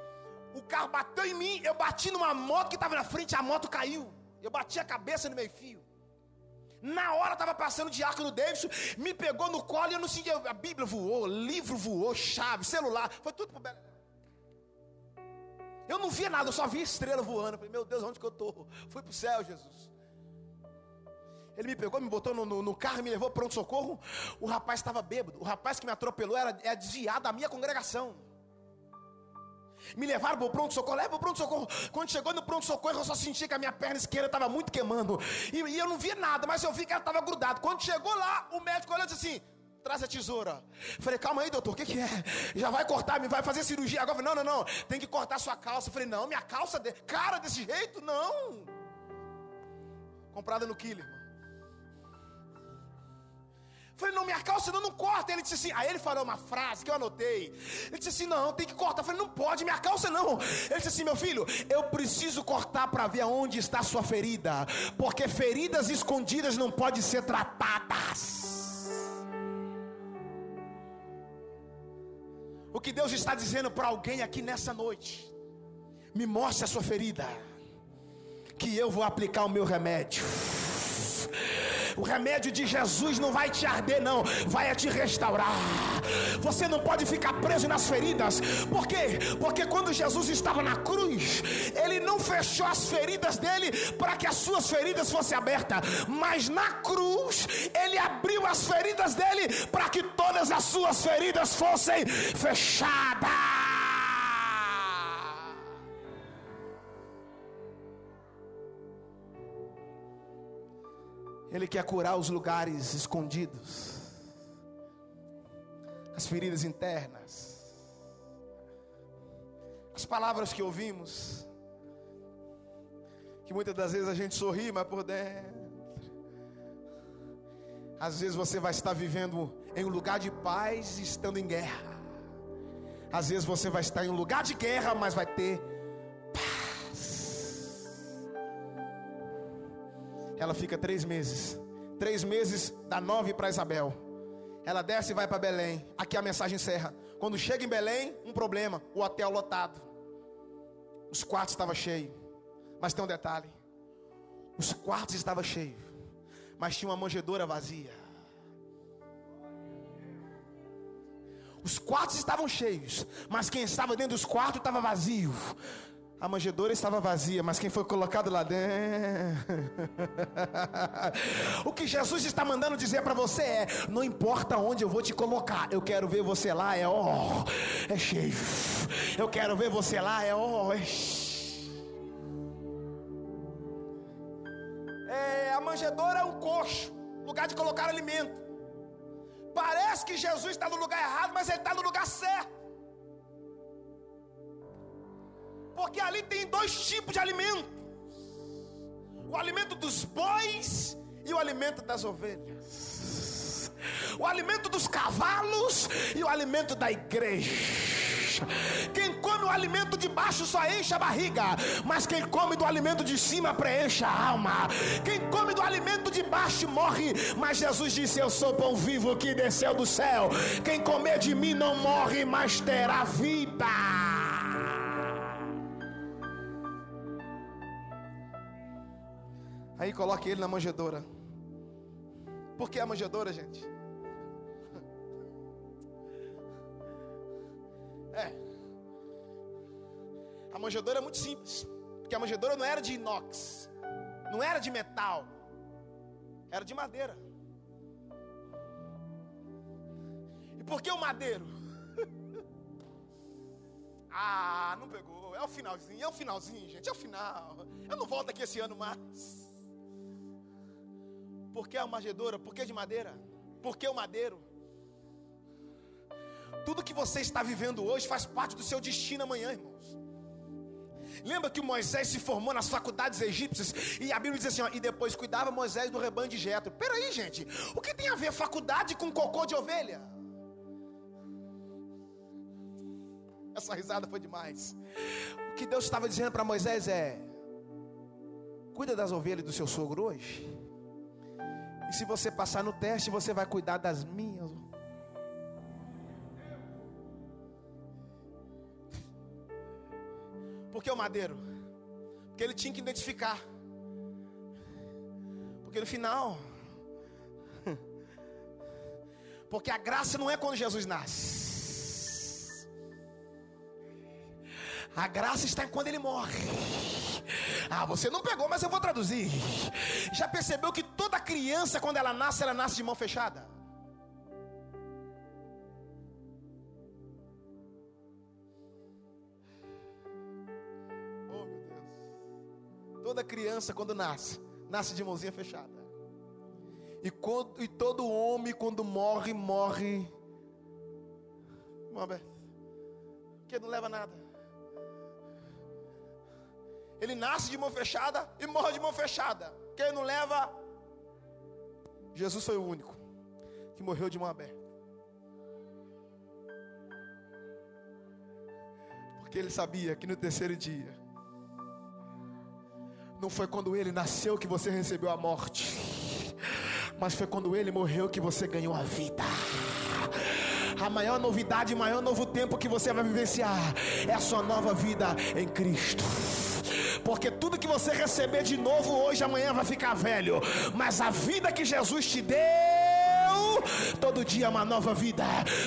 o carro bateu em mim, eu bati numa moto que estava na frente, a moto caiu. Eu bati a cabeça no meio fio. Na hora estava passando o diácono Davidson, me pegou no colo e eu não senti. A Bíblia voou, livro voou, chave, celular, foi tudo pro Belo. Eu não via nada, eu só via estrela voando. Eu falei, meu Deus, onde que eu estou? Fui para o céu, Jesus. Ele me pegou, me botou no, no, no carro, me levou pronto-socorro. O rapaz estava bêbado. O rapaz que me atropelou era, era desviado da minha congregação. Me levaram para o pronto-socorro, leva para o pronto-socorro. Quando chegou no pronto-socorro, eu só senti que a minha perna esquerda estava muito queimando. E, e, eu não via nada, mas eu vi que ela estava grudada. Quando chegou lá, o médico olhou e disse assim: traz a tesoura. Falei, calma aí, doutor, o que, que é? Já vai cortar, me vai fazer cirurgia agora? Falei, não, não, não, tem que cortar sua calça. Falei, não, minha calça, de... cara, desse jeito? Não. Comprada no killer, Falei, não, minha calça não, não corta. Ele disse assim, aí ele falou uma frase que eu anotei. Ele disse assim, não, tem que cortar. Eu falei, não pode, minha calça não. Ele disse assim, meu filho, eu preciso cortar para ver aonde está sua ferida. Porque feridas escondidas não podem ser tratadas. O que Deus está dizendo para alguém aqui nessa noite, me mostre a sua ferida, que eu vou aplicar o meu remédio. O remédio de Jesus não vai te arder, não, vai te restaurar. Você não pode ficar preso nas feridas, por quê? Porque quando Jesus estava na cruz, ele não fechou as feridas dele para que as suas feridas fossem abertas, mas na cruz, ele abriu as feridas dele para que todas as suas feridas fossem fechadas. Ele quer curar os lugares escondidos, as feridas internas, as palavras que ouvimos, que muitas das vezes a gente sorri, mas por dentro. Às vezes você vai estar vivendo em um lugar de paz, estando em guerra. Às vezes você vai estar em um lugar de guerra, mas vai ter Ela fica três meses. Três meses dá nove para Isabel. Ela desce e vai para Belém. Aqui a mensagem encerra. Quando chega em Belém, um problema: o hotel lotado. Os quartos estavam cheios. Mas tem um detalhe: os quartos estavam cheios, mas tinha uma manjedoura vazia. Os quartos estavam cheios, mas quem estava dentro dos quartos estava vazio. A manjedoura estava vazia, mas quem foi colocado lá dentro. o que Jesus está mandando dizer para você é: não importa onde eu vou te colocar, eu quero ver você lá, é ó, oh, é cheio. Eu quero ver você lá, é ó, oh, é É, a manjedoura é um coxo, lugar de colocar alimento. Parece que Jesus está no lugar errado, mas ele está no lugar certo. Porque ali tem dois tipos de alimento: o alimento dos bois e o alimento das ovelhas, o alimento dos cavalos e o alimento da igreja. Quem come o alimento de baixo só enche a barriga, mas quem come do alimento de cima preenche a alma. Quem come do alimento de baixo morre, mas Jesus disse: Eu sou pão vivo que desceu do céu. Quem comer de mim não morre, mas terá vida. Aí coloque ele na manjedoura. Por que a manjedoura, gente? É. A manjedoura é muito simples. Porque a manjedoura não era de inox, não era de metal, era de madeira. E por que o madeiro? ah, não pegou. É o finalzinho, é o finalzinho, gente, é o final. Eu não volto aqui esse ano mais. Por que a manjedoura? Por que de madeira? Por que o madeiro? Tudo que você está vivendo hoje faz parte do seu destino amanhã, irmãos. Lembra que Moisés se formou nas faculdades egípcias e a Bíblia diz assim: ó, e depois cuidava Moisés do rebanho de Jetro. Peraí, gente, o que tem a ver faculdade com cocô de ovelha? Essa risada foi demais. O que Deus estava dizendo para Moisés é: cuida das ovelhas do seu sogro hoje E se você passar no teste, você vai cuidar das minhas. Por que o madeiro? Porque ele tinha que identificar. Porque no final. Porque a graça não é quando Jesus nasce. A graça está quando ele morre. Ah, você não pegou, mas eu vou traduzir. Já percebeu que toda criança, quando ela nasce, ela nasce de mão fechada? Oh, meu Deus. Toda criança, quando nasce, nasce de mãozinha fechada. E, quando, e todo homem, quando morre, morre. Mão aberta. Porque não leva nada. Ele nasce de mão fechada e morre de mão fechada. Quem não leva? Jesus foi o único que morreu de mão aberta. Porque ele sabia que no terceiro dia, não foi quando ele nasceu que você recebeu a morte, mas foi quando ele morreu que você ganhou a vida. A maior novidade, o maior novo tempo que você vai vivenciar é a sua nova vida em Cristo porque tudo que você receber de novo hoje, amanhã vai ficar velho, mas a vida que Jesus te deu, todo dia é uma nova vida,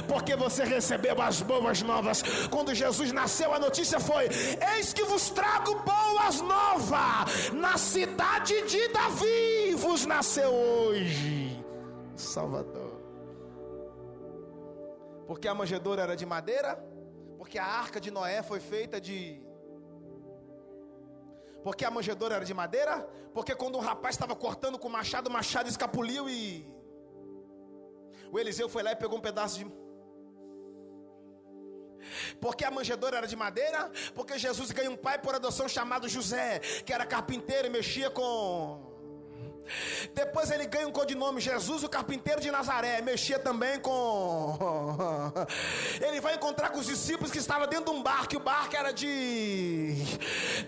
porque você recebeu as boas novas. Quando Jesus nasceu, a notícia foi: Eis que vos trago boas novas, na cidade de Davi vos nasceu hoje, Salvador. Porque a manjedoura era de madeira, porque a arca de Noé foi feita de porque a manjedoura era de madeira? Porque quando um rapaz estava cortando com o machado, o machado escapuliu e. O Eliseu foi lá e pegou um pedaço de. Porque a manjedoura era de madeira? Porque Jesus ganhou um pai por adoção chamado José, que era carpinteiro e mexia com depois ele ganha um codinome, Jesus, o carpinteiro de Nazaré. Mexia também com. Ele vai encontrar com os discípulos que estavam dentro de um barco, e o barco era de.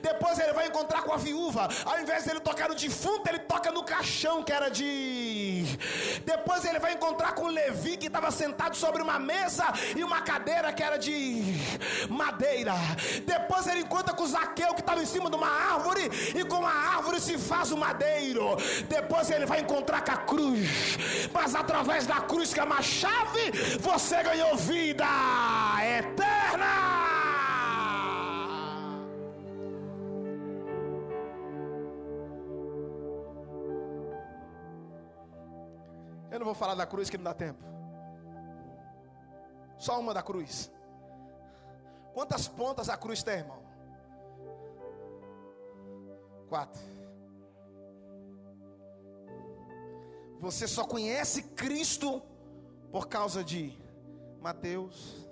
Depois ele vai encontrar com a viúva. Ao invés dele tocar no defunto, ele toca no caixão, que era de. Depois ele vai encontrar com Levi, que estava sentado sobre uma mesa e uma cadeira que era de madeira. Depois ele encontra com Zaqueu, que estava em cima de uma árvore, e com a árvore se faz o madeiro. Depois ele vai encontrar com a cruz. Mas através da cruz, que é uma chave, você ganhou vida eterna. Eu não vou falar da cruz que não dá tempo. Só uma da cruz. Quantas pontas a cruz tem, irmão? Quatro. Você só conhece Cristo por causa de Mateus,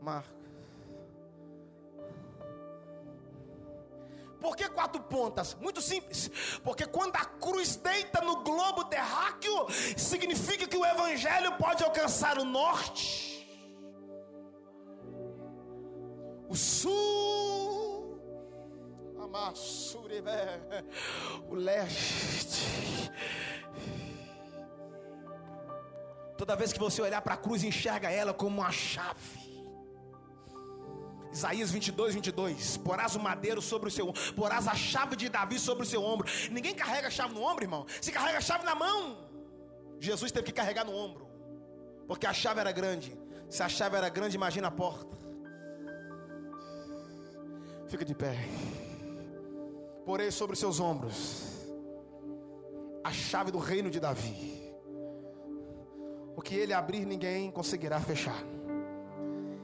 Marcos. Por que quatro pontas? Muito simples. Porque quando a cruz deita no globo terráqueo, significa que o evangelho pode alcançar o norte, o sul, o leste. Toda vez que você olhar para a cruz, enxerga ela como uma chave. Isaías 22, 22. Porás o madeiro sobre o seu porás a chave de Davi sobre o seu ombro. Ninguém carrega a chave no ombro, irmão. Se carrega a chave na mão. Jesus teve que carregar no ombro. Porque a chave era grande. Se a chave era grande, imagina a porta. Fica de pé. Porei sobre os seus ombros a chave do reino de Davi. O que ele abrir, ninguém conseguirá fechar.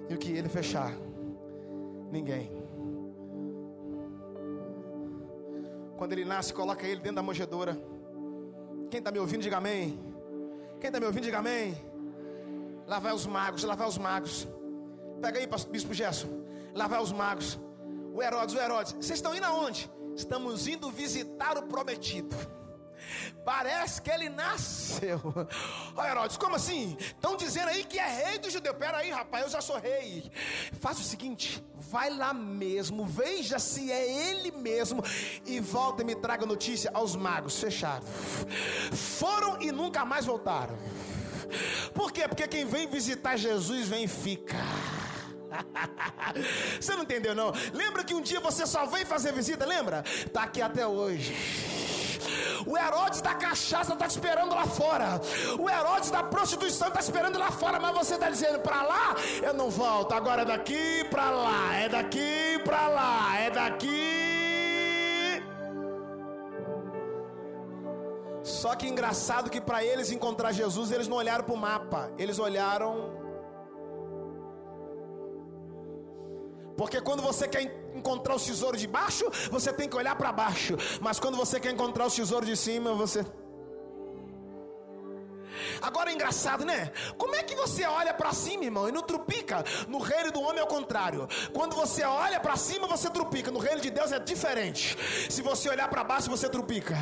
E o que ele fechar, Ninguém. Quando ele nasce, coloca ele dentro da manjedoura. Quem está me ouvindo, diga amém. Quem está me ouvindo, diga amém. Lá vai os magos, lá vai os magos. Pega aí, bispo Gerson. Lá vai os magos. O Herodes, o Herodes. Vocês estão indo aonde? Estamos indo visitar o prometido. Parece que ele nasceu. Ó Herodes, como assim? Estão dizendo aí que é rei do judeu. Pera aí, rapaz, eu já sou rei. Faz o seguinte: vai lá mesmo, veja se é ele mesmo e volta e me traga notícia aos magos. Fecharam. Foram e nunca mais voltaram. Por quê? Porque quem vem visitar Jesus vem ficar. você não entendeu não? Lembra que um dia você só veio fazer visita, lembra? Tá aqui até hoje. O Herodes da cachaça está esperando lá fora. O Herodes da prostituição está esperando lá fora. Mas você está dizendo para lá, eu não volto. Agora é daqui para lá, é daqui para lá, é daqui. Só que engraçado que para eles encontrar Jesus, eles não olharam para o mapa, eles olharam Porque quando você quer encontrar o tesouro de baixo, você tem que olhar para baixo. Mas quando você quer encontrar o tesouro de cima, você Agora é engraçado, né? Como é que você olha para cima, irmão, e não trupica? No reino do homem é o contrário. Quando você olha para cima, você trupica. No reino de Deus é diferente. Se você olhar para baixo, você trupica.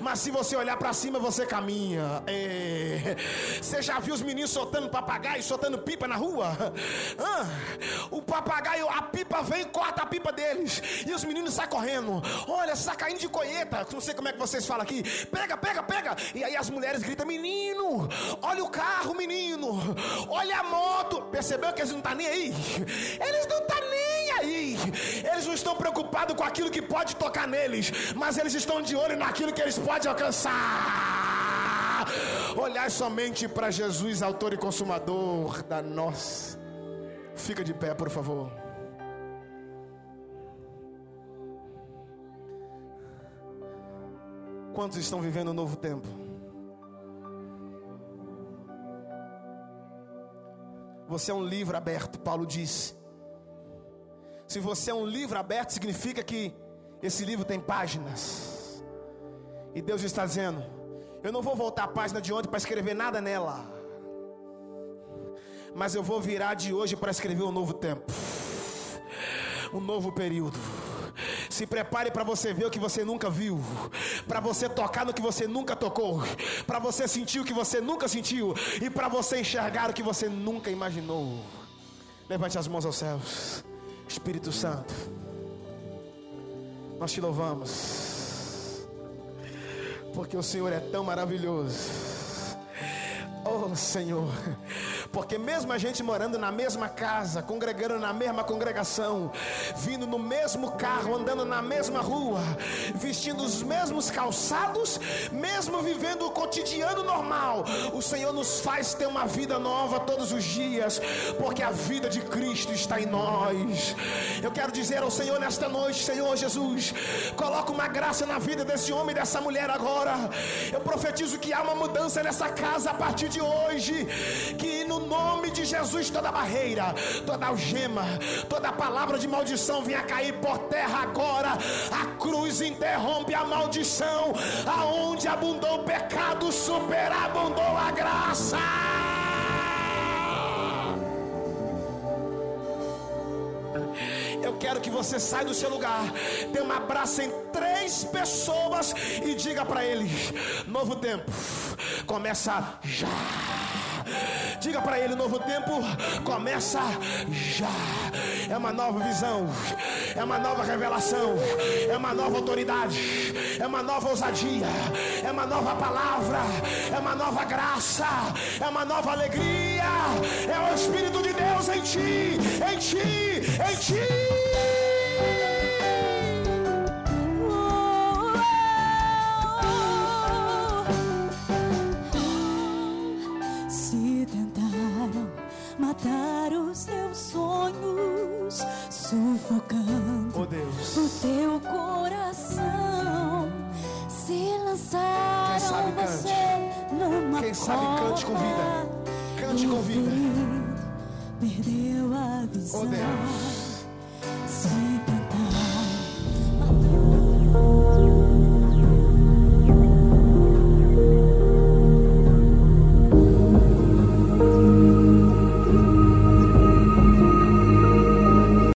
Mas se você olhar para cima, você caminha. É... Você já viu os meninos soltando papagaio, soltando pipa na rua? O papagaio, a pipa vem e corta a pipa deles. E os meninos saem correndo. Olha, está caindo de coeta. Não sei como é que vocês falam aqui. Pega, pega, pega. E aí as mulheres gritam: Menino, Olha o carro, menino. Olha a moto. Percebeu que eles não estão tá nem aí? Eles não estão tá nem aí. Eles não estão preocupados com aquilo que pode tocar neles, mas eles estão de olho naquilo que eles podem alcançar. Olhar somente para Jesus, autor e consumador da nossa. Fica de pé, por favor. Quantos estão vivendo um novo tempo? Você é um livro aberto, Paulo diz. Se você é um livro aberto, significa que esse livro tem páginas. E Deus está dizendo: Eu não vou voltar à página de ontem para escrever nada nela. Mas eu vou virar de hoje para escrever um novo tempo, um novo período. Se prepare para você ver o que você nunca viu, para você tocar no que você nunca tocou, para você sentir o que você nunca sentiu e para você enxergar o que você nunca imaginou. Levante as mãos aos céus, Espírito Santo. Nós te louvamos, porque o Senhor é tão maravilhoso. Oh Senhor, porque mesmo a gente morando na mesma casa, congregando na mesma congregação, vindo no mesmo carro, andando na mesma rua, vestindo os mesmos calçados, mesmo vivendo o cotidiano normal, o Senhor nos faz ter uma vida nova todos os dias, porque a vida de Cristo está em nós. Eu quero dizer ao Senhor nesta noite, Senhor Jesus, coloca uma graça na vida desse homem e dessa mulher agora. Eu profetizo que há uma mudança nessa casa a partir de hoje, que no nome de Jesus, toda barreira, toda algema, toda palavra de maldição venha cair por terra agora. A cruz interrompe a maldição, aonde abundou o pecado, superabundou a graça. Você saia do seu lugar, dê um abraço em três pessoas e diga para eles: novo tempo começa já. Diga para ele: novo tempo começa já. É uma nova visão, é uma nova revelação, é uma nova autoridade, é uma nova ousadia, é uma nova palavra, é uma nova graça, é uma nova alegria. É o Espírito de Deus em ti, em ti, em ti. Sonhos, sufocando oh Deus. o teu coração. Se lançaram Quem você cante. numa Quem sabe cante com vida. Cante com vida. Perdeu a visão. Oh Deus.